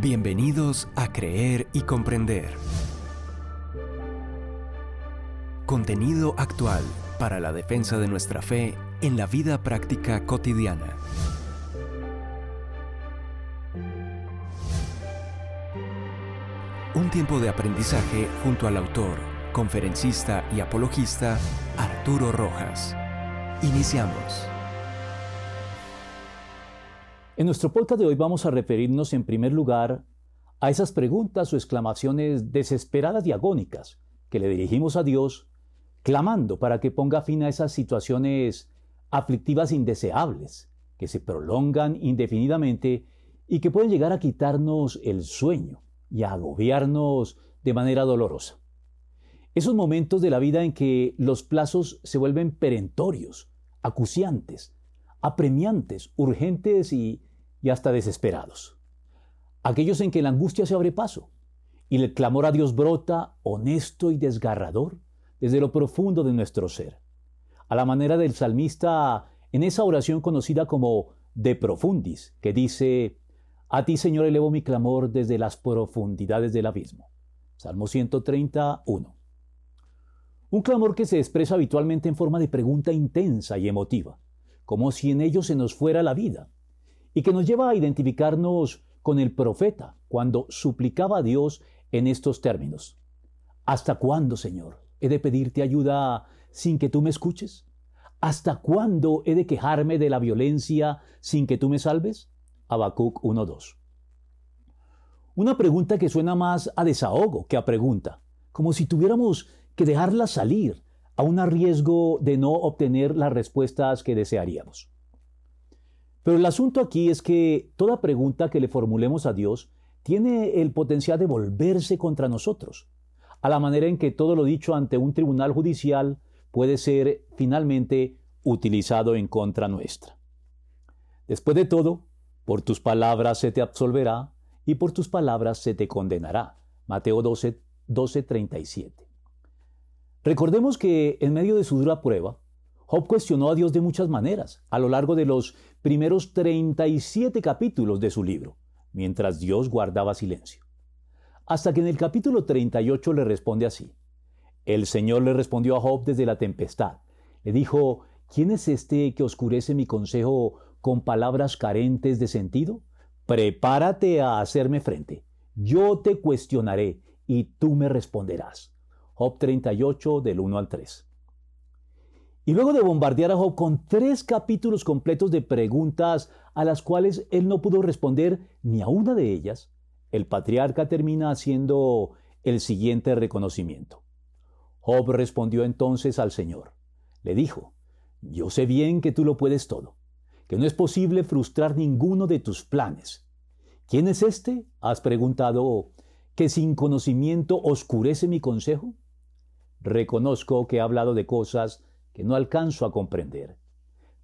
Bienvenidos a Creer y Comprender. Contenido actual para la defensa de nuestra fe en la vida práctica cotidiana. Un tiempo de aprendizaje junto al autor, conferencista y apologista Arturo Rojas. Iniciamos. En nuestro podcast de hoy vamos a referirnos en primer lugar a esas preguntas o exclamaciones desesperadas y agónicas que le dirigimos a Dios, clamando para que ponga fin a esas situaciones aflictivas indeseables que se prolongan indefinidamente y que pueden llegar a quitarnos el sueño y a agobiarnos de manera dolorosa. Esos momentos de la vida en que los plazos se vuelven perentorios, acuciantes, apremiantes, urgentes y y hasta desesperados. Aquellos en que la angustia se abre paso y el clamor a Dios brota honesto y desgarrador desde lo profundo de nuestro ser. A la manera del salmista en esa oración conocida como de profundis, que dice, A ti Señor elevo mi clamor desde las profundidades del abismo. Salmo 131. Un clamor que se expresa habitualmente en forma de pregunta intensa y emotiva, como si en ello se nos fuera la vida, y que nos lleva a identificarnos con el profeta cuando suplicaba a Dios en estos términos. ¿Hasta cuándo, Señor, he de pedirte ayuda sin que tú me escuches? ¿Hasta cuándo he de quejarme de la violencia sin que tú me salves? Habacuc 1.2. Una pregunta que suena más a desahogo que a pregunta, como si tuviéramos que dejarla salir a un riesgo de no obtener las respuestas que desearíamos. Pero el asunto aquí es que toda pregunta que le formulemos a Dios tiene el potencial de volverse contra nosotros, a la manera en que todo lo dicho ante un tribunal judicial puede ser finalmente utilizado en contra nuestra. Después de todo, por tus palabras se te absolverá y por tus palabras se te condenará. Mateo 12, 12 37. Recordemos que en medio de su dura prueba, Job cuestionó a Dios de muchas maneras a lo largo de los primeros 37 capítulos de su libro, mientras Dios guardaba silencio. Hasta que en el capítulo 38 le responde así. El Señor le respondió a Job desde la tempestad. Le dijo, ¿quién es este que oscurece mi consejo con palabras carentes de sentido? Prepárate a hacerme frente. Yo te cuestionaré y tú me responderás. Job 38 del 1 al 3. Y luego de bombardear a Job con tres capítulos completos de preguntas a las cuales él no pudo responder ni a una de ellas, el patriarca termina haciendo el siguiente reconocimiento. Job respondió entonces al Señor. Le dijo, Yo sé bien que tú lo puedes todo, que no es posible frustrar ninguno de tus planes. ¿Quién es este? Has preguntado, que sin conocimiento oscurece mi consejo. Reconozco que he hablado de cosas que no alcanzo a comprender,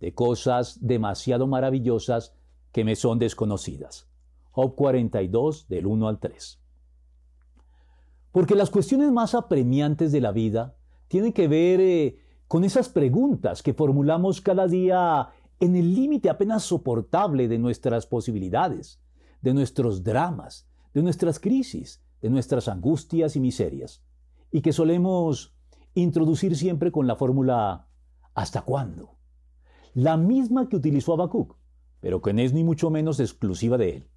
de cosas demasiado maravillosas que me son desconocidas. Job 42 del 1 al 3. Porque las cuestiones más apremiantes de la vida tienen que ver eh, con esas preguntas que formulamos cada día en el límite apenas soportable de nuestras posibilidades, de nuestros dramas, de nuestras crisis, de nuestras angustias y miserias, y que solemos introducir siempre con la fórmula ¿hasta cuándo? La misma que utilizó Habacuc, pero que no es ni mucho menos exclusiva de él.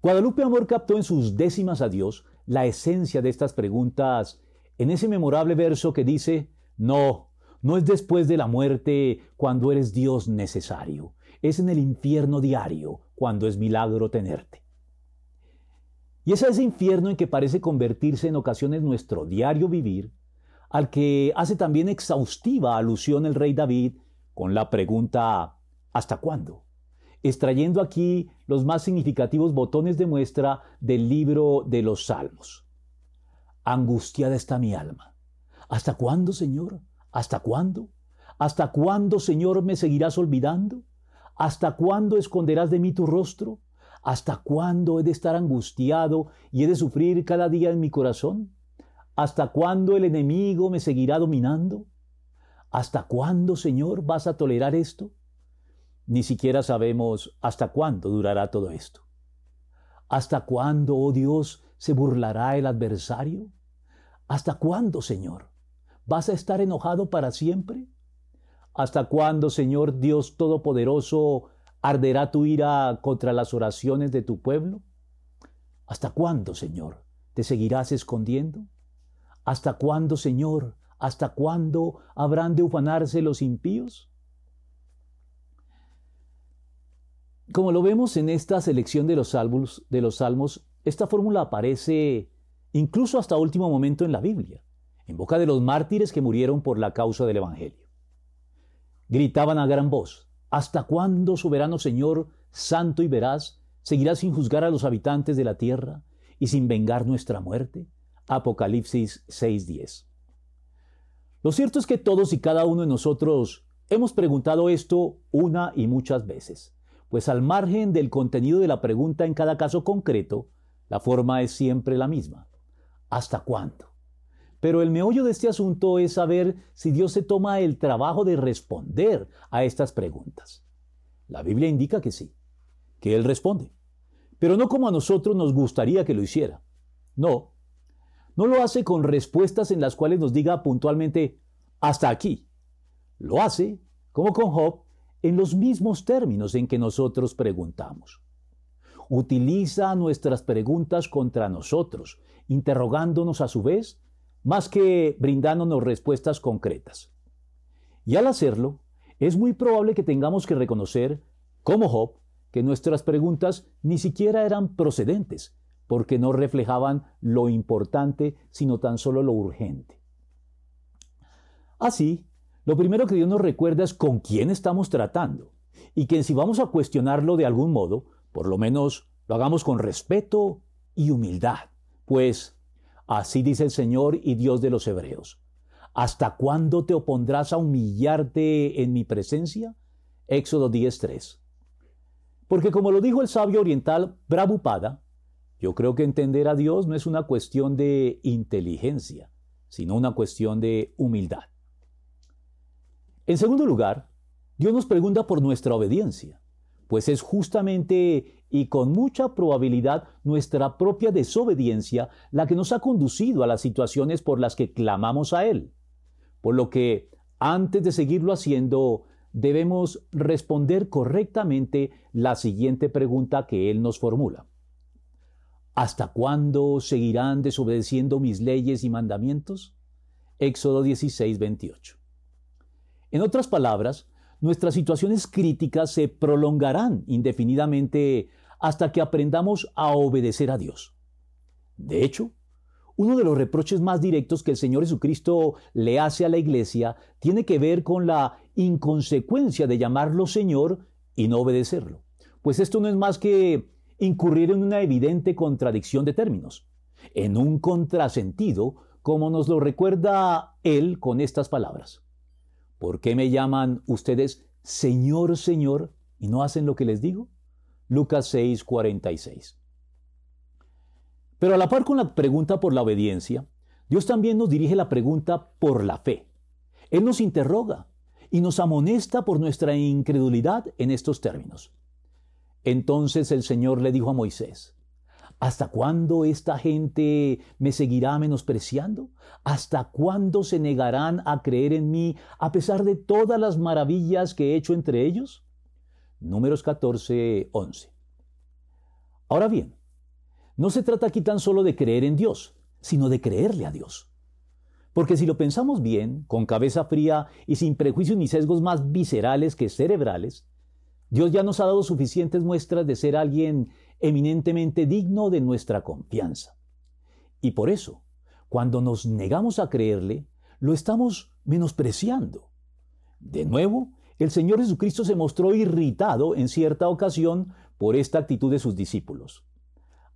Guadalupe Amor captó en sus décimas a Dios la esencia de estas preguntas en ese memorable verso que dice, no, no es después de la muerte cuando eres Dios necesario, es en el infierno diario cuando es milagro tenerte. Y es ese infierno en que parece convertirse en ocasiones nuestro diario vivir, al que hace también exhaustiva alusión el rey David con la pregunta ¿hasta cuándo? extrayendo aquí los más significativos botones de muestra del libro de los Salmos. Angustiada está mi alma. ¿Hasta cuándo, Señor? ¿Hasta cuándo? ¿Hasta cuándo, Señor, me seguirás olvidando? ¿Hasta cuándo esconderás de mí tu rostro? ¿Hasta cuándo he de estar angustiado y he de sufrir cada día en mi corazón? ¿Hasta cuándo el enemigo me seguirá dominando? ¿Hasta cuándo, Señor, vas a tolerar esto? Ni siquiera sabemos hasta cuándo durará todo esto. ¿Hasta cuándo, oh Dios, se burlará el adversario? ¿Hasta cuándo, Señor? ¿Vas a estar enojado para siempre? ¿Hasta cuándo, Señor Dios Todopoderoso, arderá tu ira contra las oraciones de tu pueblo? ¿Hasta cuándo, Señor, te seguirás escondiendo? ¿Hasta cuándo, Señor, hasta cuándo habrán de ufanarse los impíos? Como lo vemos en esta selección de los salmos, de los salmos esta fórmula aparece incluso hasta último momento en la Biblia, en boca de los mártires que murieron por la causa del Evangelio. Gritaban a gran voz, ¿Hasta cuándo, soberano Señor, santo y veraz, seguirás sin juzgar a los habitantes de la tierra y sin vengar nuestra muerte? Apocalipsis 6:10. Lo cierto es que todos y cada uno de nosotros hemos preguntado esto una y muchas veces, pues al margen del contenido de la pregunta en cada caso concreto, la forma es siempre la misma. ¿Hasta cuándo? Pero el meollo de este asunto es saber si Dios se toma el trabajo de responder a estas preguntas. La Biblia indica que sí, que Él responde, pero no como a nosotros nos gustaría que lo hiciera. No, no lo hace con respuestas en las cuales nos diga puntualmente, hasta aquí. Lo hace, como con Job, en los mismos términos en que nosotros preguntamos utiliza nuestras preguntas contra nosotros, interrogándonos a su vez, más que brindándonos respuestas concretas. Y al hacerlo, es muy probable que tengamos que reconocer, como Job, que nuestras preguntas ni siquiera eran procedentes, porque no reflejaban lo importante, sino tan solo lo urgente. Así, lo primero que Dios nos recuerda es con quién estamos tratando, y que si vamos a cuestionarlo de algún modo, por lo menos lo hagamos con respeto y humildad, pues así dice el Señor y Dios de los Hebreos. ¿Hasta cuándo te opondrás a humillarte en mi presencia? Éxodo 10.3. Porque como lo dijo el sabio oriental Prabhupada, yo creo que entender a Dios no es una cuestión de inteligencia, sino una cuestión de humildad. En segundo lugar, Dios nos pregunta por nuestra obediencia pues es justamente y con mucha probabilidad nuestra propia desobediencia la que nos ha conducido a las situaciones por las que clamamos a Él. Por lo que, antes de seguirlo haciendo, debemos responder correctamente la siguiente pregunta que Él nos formula. ¿Hasta cuándo seguirán desobedeciendo mis leyes y mandamientos? Éxodo 16, 28. En otras palabras, nuestras situaciones críticas se prolongarán indefinidamente hasta que aprendamos a obedecer a Dios. De hecho, uno de los reproches más directos que el Señor Jesucristo le hace a la iglesia tiene que ver con la inconsecuencia de llamarlo Señor y no obedecerlo. Pues esto no es más que incurrir en una evidente contradicción de términos, en un contrasentido, como nos lo recuerda Él con estas palabras. ¿Por qué me llaman ustedes Señor, Señor y no hacen lo que les digo? Lucas 6, 46. Pero a la par con la pregunta por la obediencia, Dios también nos dirige la pregunta por la fe. Él nos interroga y nos amonesta por nuestra incredulidad en estos términos. Entonces el Señor le dijo a Moisés, ¿Hasta cuándo esta gente me seguirá menospreciando? ¿Hasta cuándo se negarán a creer en mí a pesar de todas las maravillas que he hecho entre ellos? Números 14, 11. Ahora bien, no se trata aquí tan solo de creer en Dios, sino de creerle a Dios. Porque si lo pensamos bien, con cabeza fría y sin prejuicios ni sesgos más viscerales que cerebrales, Dios ya nos ha dado suficientes muestras de ser alguien eminentemente digno de nuestra confianza. Y por eso, cuando nos negamos a creerle, lo estamos menospreciando. De nuevo, el Señor Jesucristo se mostró irritado en cierta ocasión por esta actitud de sus discípulos.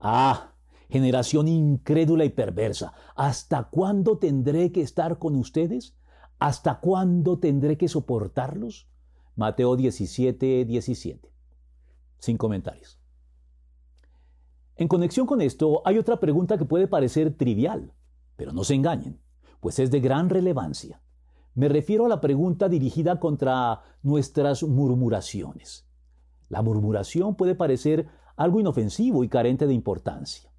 Ah, generación incrédula y perversa, ¿hasta cuándo tendré que estar con ustedes? ¿Hasta cuándo tendré que soportarlos? Mateo 17, 17. Sin comentarios. En conexión con esto, hay otra pregunta que puede parecer trivial, pero no se engañen, pues es de gran relevancia. Me refiero a la pregunta dirigida contra nuestras murmuraciones. La murmuración puede parecer algo inofensivo y carente de importancia.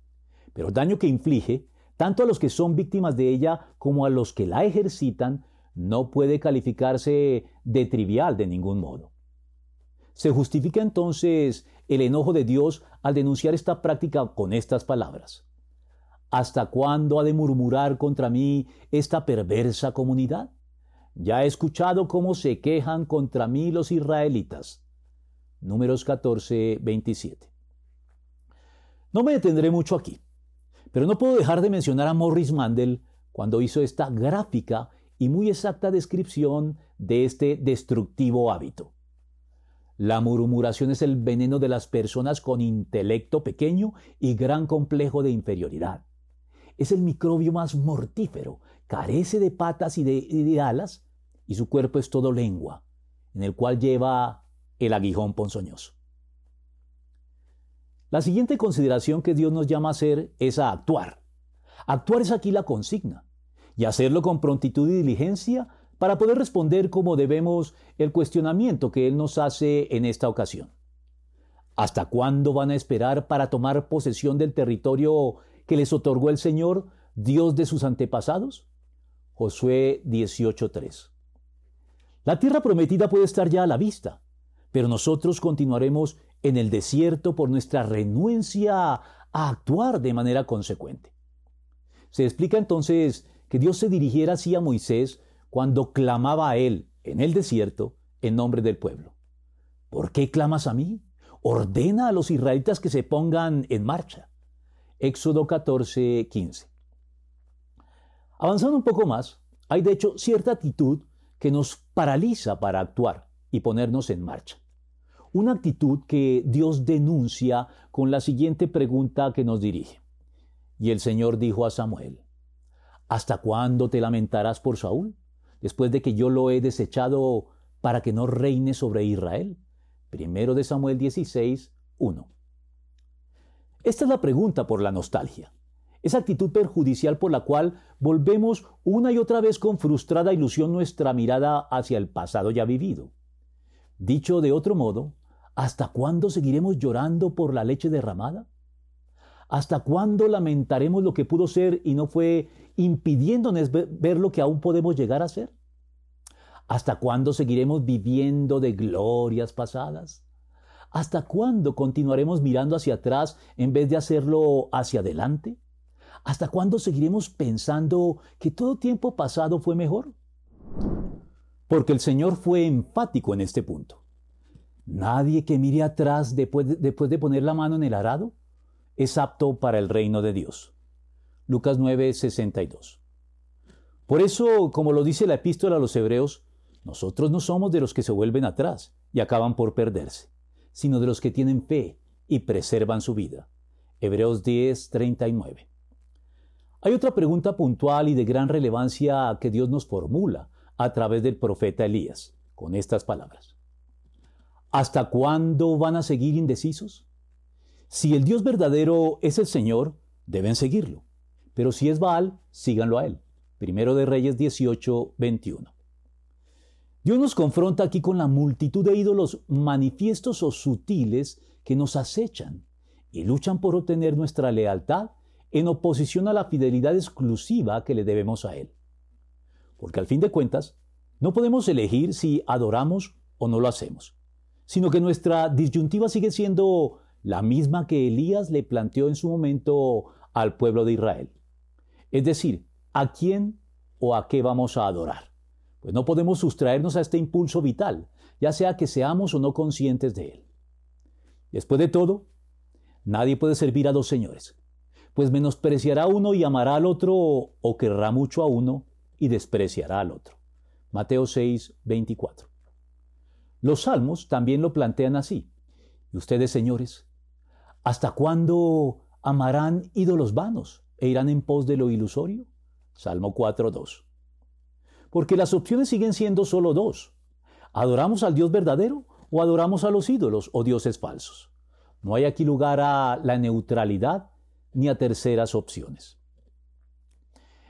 Pero el daño que inflige, tanto a los que son víctimas de ella como a los que la ejercitan, no puede calificarse de trivial de ningún modo. Se justifica entonces el enojo de Dios al denunciar esta práctica con estas palabras. ¿Hasta cuándo ha de murmurar contra mí esta perversa comunidad? Ya he escuchado cómo se quejan contra mí los israelitas. Números 14, 27. No me detendré mucho aquí, pero no puedo dejar de mencionar a Morris Mandel cuando hizo esta gráfica y muy exacta descripción de este destructivo hábito. La murmuración es el veneno de las personas con intelecto pequeño y gran complejo de inferioridad. Es el microbio más mortífero, carece de patas y de, alas, y su cuerpo es todo lengua, en el cual lleva el aguijón ponzoñoso. La siguiente consideración que Dios nos llama a hacer es a actuar. Actuar es aquí la consigna, y hacerlo con prontitud y diligencia para poder responder como debemos el cuestionamiento que Él nos hace en esta ocasión. ¿Hasta cuándo van a esperar para tomar posesión del territorio que les otorgó el Señor, Dios de sus antepasados? Josué 18:3. La tierra prometida puede estar ya a la vista, pero nosotros continuaremos en el desierto por nuestra renuencia a actuar de manera consecuente. Se explica entonces que Dios se dirigiera así a Moisés cuando clamaba a él en el desierto en nombre del pueblo. ¿Por qué clamas a mí? Ordena a los israelitas que se pongan en marcha. Éxodo 14, 15. Avanzando un poco más, hay de hecho cierta actitud que nos paraliza para actuar y ponernos en marcha. Una actitud que Dios denuncia con la siguiente pregunta que nos dirige. Y el Señor dijo a Samuel, ¿Hasta cuándo te lamentarás por Saúl? después de que yo lo he desechado para que no reine sobre Israel. Primero de Samuel 16, 1. Esta es la pregunta por la nostalgia, esa actitud perjudicial por la cual volvemos una y otra vez con frustrada ilusión nuestra mirada hacia el pasado ya vivido. Dicho de otro modo, ¿hasta cuándo seguiremos llorando por la leche derramada? ¿Hasta cuándo lamentaremos lo que pudo ser y no fue impidiéndonos ver lo que aún podemos llegar a ser? ¿Hasta cuándo seguiremos viviendo de glorias pasadas? ¿Hasta cuándo continuaremos mirando hacia atrás en vez de hacerlo hacia adelante? ¿Hasta cuándo seguiremos pensando que todo tiempo pasado fue mejor? Porque el Señor fue enfático en este punto. Nadie que mire atrás después de, después de poner la mano en el arado es apto para el reino de Dios. Lucas 9, 62. Por eso, como lo dice la epístola a los Hebreos, nosotros no somos de los que se vuelven atrás y acaban por perderse, sino de los que tienen fe y preservan su vida. Hebreos 10, 39. Hay otra pregunta puntual y de gran relevancia que Dios nos formula a través del profeta Elías, con estas palabras. ¿Hasta cuándo van a seguir indecisos? Si el Dios verdadero es el Señor, deben seguirlo. Pero si es Baal, síganlo a él. Primero de Reyes 18, 21. Dios nos confronta aquí con la multitud de ídolos manifiestos o sutiles que nos acechan y luchan por obtener nuestra lealtad en oposición a la fidelidad exclusiva que le debemos a Él. Porque al fin de cuentas, no podemos elegir si adoramos o no lo hacemos, sino que nuestra disyuntiva sigue siendo la misma que Elías le planteó en su momento al pueblo de Israel. Es decir, ¿a quién o a qué vamos a adorar? Pues no podemos sustraernos a este impulso vital, ya sea que seamos o no conscientes de él. Después de todo, nadie puede servir a dos señores, pues menospreciará uno y amará al otro, o querrá mucho a uno y despreciará al otro. Mateo 6, 24. Los salmos también lo plantean así. Y ustedes, señores, ¿Hasta cuándo amarán ídolos vanos e irán en pos de lo ilusorio? Salmo 4.2. Porque las opciones siguen siendo solo dos. ¿Adoramos al Dios verdadero o adoramos a los ídolos o dioses falsos? No hay aquí lugar a la neutralidad ni a terceras opciones.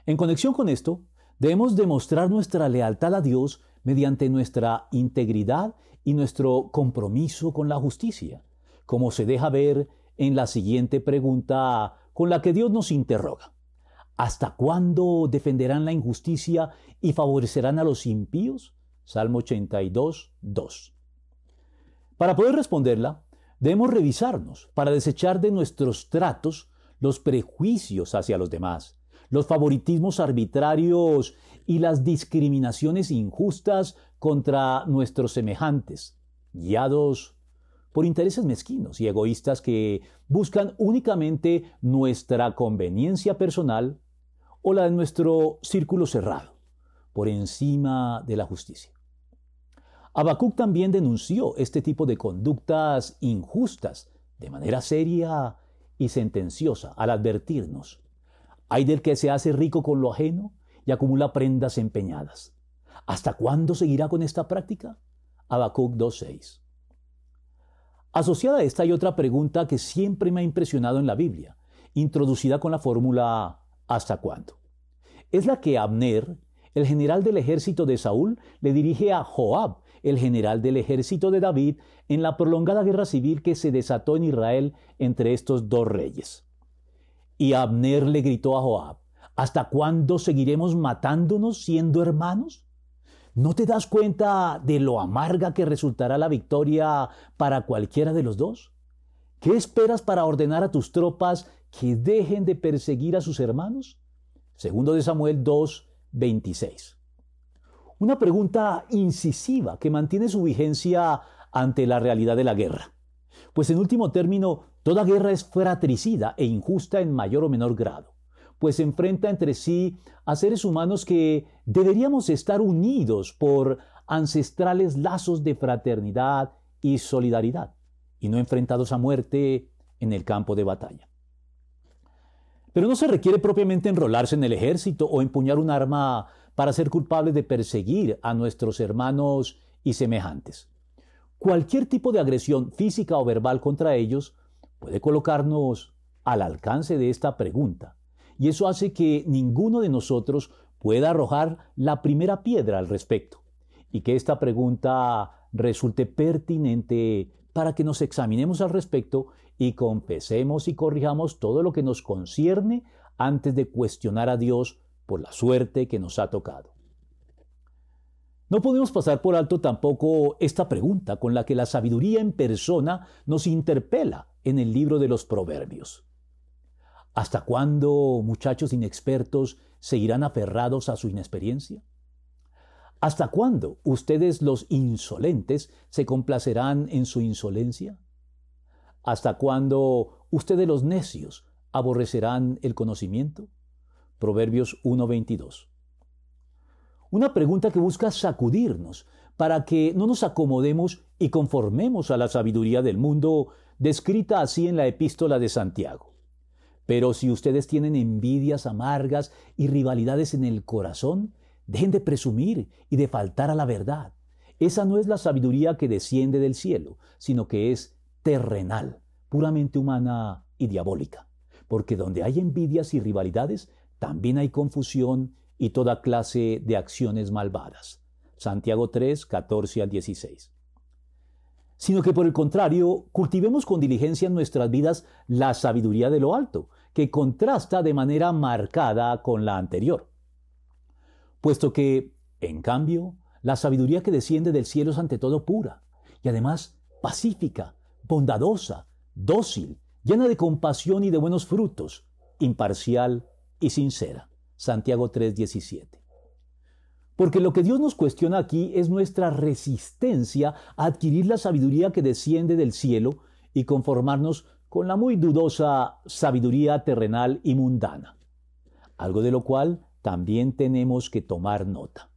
En conexión con esto, debemos demostrar nuestra lealtad a Dios mediante nuestra integridad y nuestro compromiso con la justicia como se deja ver en la siguiente pregunta con la que Dios nos interroga. ¿Hasta cuándo defenderán la injusticia y favorecerán a los impíos? Salmo 82, 2. Para poder responderla, debemos revisarnos para desechar de nuestros tratos los prejuicios hacia los demás, los favoritismos arbitrarios y las discriminaciones injustas contra nuestros semejantes, guiados por intereses mezquinos y egoístas que buscan únicamente nuestra conveniencia personal o la de nuestro círculo cerrado, por encima de la justicia. Habacuc también denunció este tipo de conductas injustas de manera seria y sentenciosa al advertirnos, hay del que se hace rico con lo ajeno y acumula prendas empeñadas. ¿Hasta cuándo seguirá con esta práctica? Habacuc 2.6. Asociada a esta hay otra pregunta que siempre me ha impresionado en la Biblia, introducida con la fórmula ¿hasta cuándo? Es la que Abner, el general del ejército de Saúl, le dirige a Joab, el general del ejército de David, en la prolongada guerra civil que se desató en Israel entre estos dos reyes. Y Abner le gritó a Joab, ¿hasta cuándo seguiremos matándonos siendo hermanos? ¿No te das cuenta de lo amarga que resultará la victoria para cualquiera de los dos? ¿Qué esperas para ordenar a tus tropas que dejen de perseguir a sus hermanos? Segundo de Samuel 2, 26. Una pregunta incisiva que mantiene su vigencia ante la realidad de la guerra. Pues en último término, toda guerra es fratricida e injusta en mayor o menor grado pues enfrenta entre sí a seres humanos que deberíamos estar unidos por ancestrales lazos de fraternidad y solidaridad, y no enfrentados a muerte en el campo de batalla. Pero no se requiere propiamente enrolarse en el ejército o empuñar un arma para ser culpable de perseguir a nuestros hermanos y semejantes. Cualquier tipo de agresión física o verbal contra ellos puede colocarnos al alcance de esta pregunta y eso hace que ninguno de nosotros pueda arrojar la primera piedra al respecto y que esta pregunta resulte pertinente para que nos examinemos al respecto y confesemos y corrijamos todo lo que nos concierne antes de cuestionar a Dios por la suerte que nos ha tocado. No podemos pasar por alto tampoco esta pregunta con la que la sabiduría en persona nos interpela en el libro de los Proverbios. ¿Hasta cuándo, muchachos inexpertos, seguirán aferrados a su inexperiencia? ¿Hasta cuándo ustedes los insolentes se complacerán en su insolencia? ¿Hasta cuándo ustedes los necios aborrecerán el conocimiento? Proverbios 1:22. Una pregunta que busca sacudirnos para que no nos acomodemos y conformemos a la sabiduría del mundo descrita así en la epístola de Santiago. Pero si ustedes tienen envidias amargas y rivalidades en el corazón, dejen de presumir y de faltar a la verdad. Esa no es la sabiduría que desciende del cielo, sino que es terrenal, puramente humana y diabólica. Porque donde hay envidias y rivalidades, también hay confusión y toda clase de acciones malvadas. Santiago 3, 14 al 16 sino que por el contrario, cultivemos con diligencia en nuestras vidas la sabiduría de lo alto, que contrasta de manera marcada con la anterior. Puesto que, en cambio, la sabiduría que desciende del cielo es ante todo pura, y además pacífica, bondadosa, dócil, llena de compasión y de buenos frutos, imparcial y sincera. Santiago 3:17. Porque lo que Dios nos cuestiona aquí es nuestra resistencia a adquirir la sabiduría que desciende del cielo y conformarnos con la muy dudosa sabiduría terrenal y mundana, algo de lo cual también tenemos que tomar nota.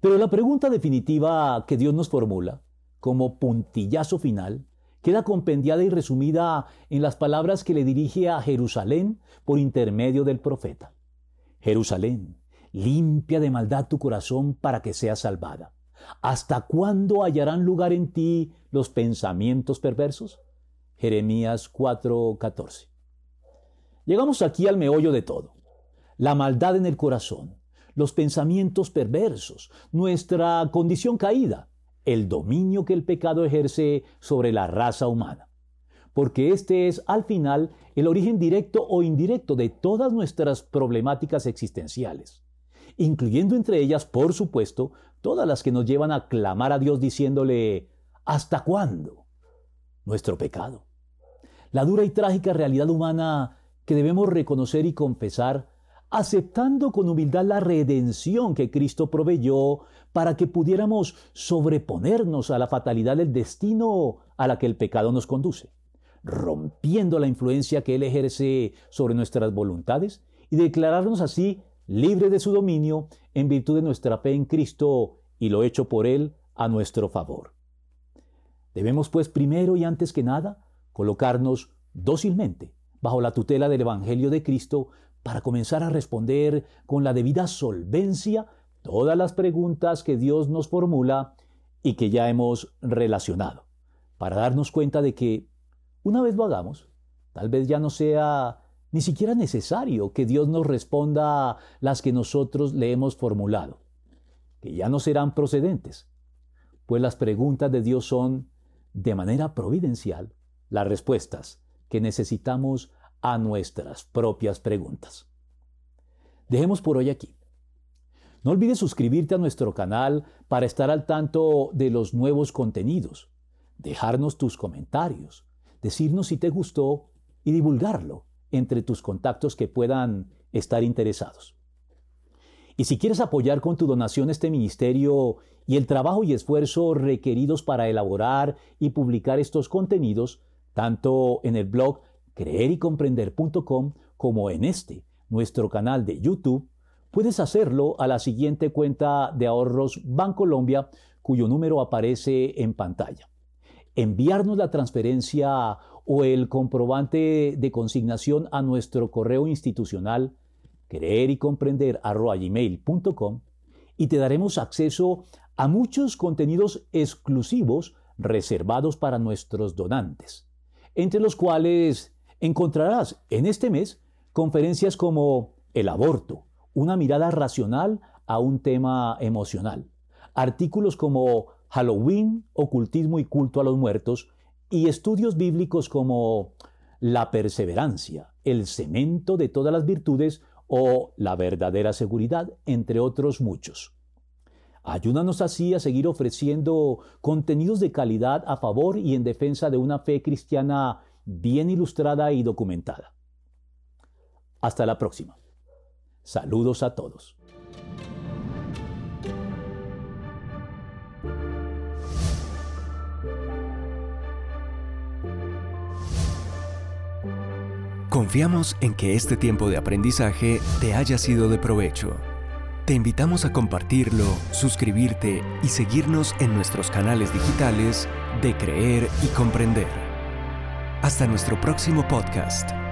Pero la pregunta definitiva que Dios nos formula, como puntillazo final, queda compendiada y resumida en las palabras que le dirige a Jerusalén por intermedio del profeta. Jerusalén, limpia de maldad tu corazón para que seas salvada. ¿Hasta cuándo hallarán lugar en ti los pensamientos perversos? Jeremías 4:14. Llegamos aquí al meollo de todo. La maldad en el corazón, los pensamientos perversos, nuestra condición caída, el dominio que el pecado ejerce sobre la raza humana. Porque este es, al final, el origen directo o indirecto de todas nuestras problemáticas existenciales, incluyendo entre ellas, por supuesto, todas las que nos llevan a clamar a Dios diciéndole, ¿hasta cuándo? Nuestro pecado. La dura y trágica realidad humana que debemos reconocer y confesar aceptando con humildad la redención que Cristo proveyó para que pudiéramos sobreponernos a la fatalidad del destino a la que el pecado nos conduce, rompiendo la influencia que Él ejerce sobre nuestras voluntades y declararnos así libres de su dominio en virtud de nuestra fe en Cristo y lo hecho por Él a nuestro favor. Debemos pues primero y antes que nada colocarnos dócilmente bajo la tutela del Evangelio de Cristo para comenzar a responder con la debida solvencia todas las preguntas que Dios nos formula y que ya hemos relacionado, para darnos cuenta de que una vez lo hagamos, tal vez ya no sea ni siquiera necesario que Dios nos responda las que nosotros le hemos formulado, que ya no serán procedentes, pues las preguntas de Dios son, de manera providencial, las respuestas que necesitamos a nuestras propias preguntas. Dejemos por hoy aquí. No olvides suscribirte a nuestro canal para estar al tanto de los nuevos contenidos, dejarnos tus comentarios, decirnos si te gustó y divulgarlo entre tus contactos que puedan estar interesados. Y si quieres apoyar con tu donación este ministerio y el trabajo y esfuerzo requeridos para elaborar y publicar estos contenidos, tanto en el blog creerycomprender.com como en este, nuestro canal de YouTube, puedes hacerlo a la siguiente cuenta de ahorros Bancolombia, cuyo número aparece en pantalla. Enviarnos la transferencia o el comprobante de consignación a nuestro correo institucional creer y comprender y te daremos acceso a muchos contenidos exclusivos reservados para nuestros donantes, entre los cuales Encontrarás en este mes conferencias como El aborto, una mirada racional a un tema emocional, artículos como Halloween, ocultismo y culto a los muertos, y estudios bíblicos como La perseverancia, el cemento de todas las virtudes o la verdadera seguridad, entre otros muchos. Ayúdanos así a seguir ofreciendo contenidos de calidad a favor y en defensa de una fe cristiana bien ilustrada y documentada. Hasta la próxima. Saludos a todos. Confiamos en que este tiempo de aprendizaje te haya sido de provecho. Te invitamos a compartirlo, suscribirte y seguirnos en nuestros canales digitales de Creer y Comprender. Hasta nuestro próximo podcast.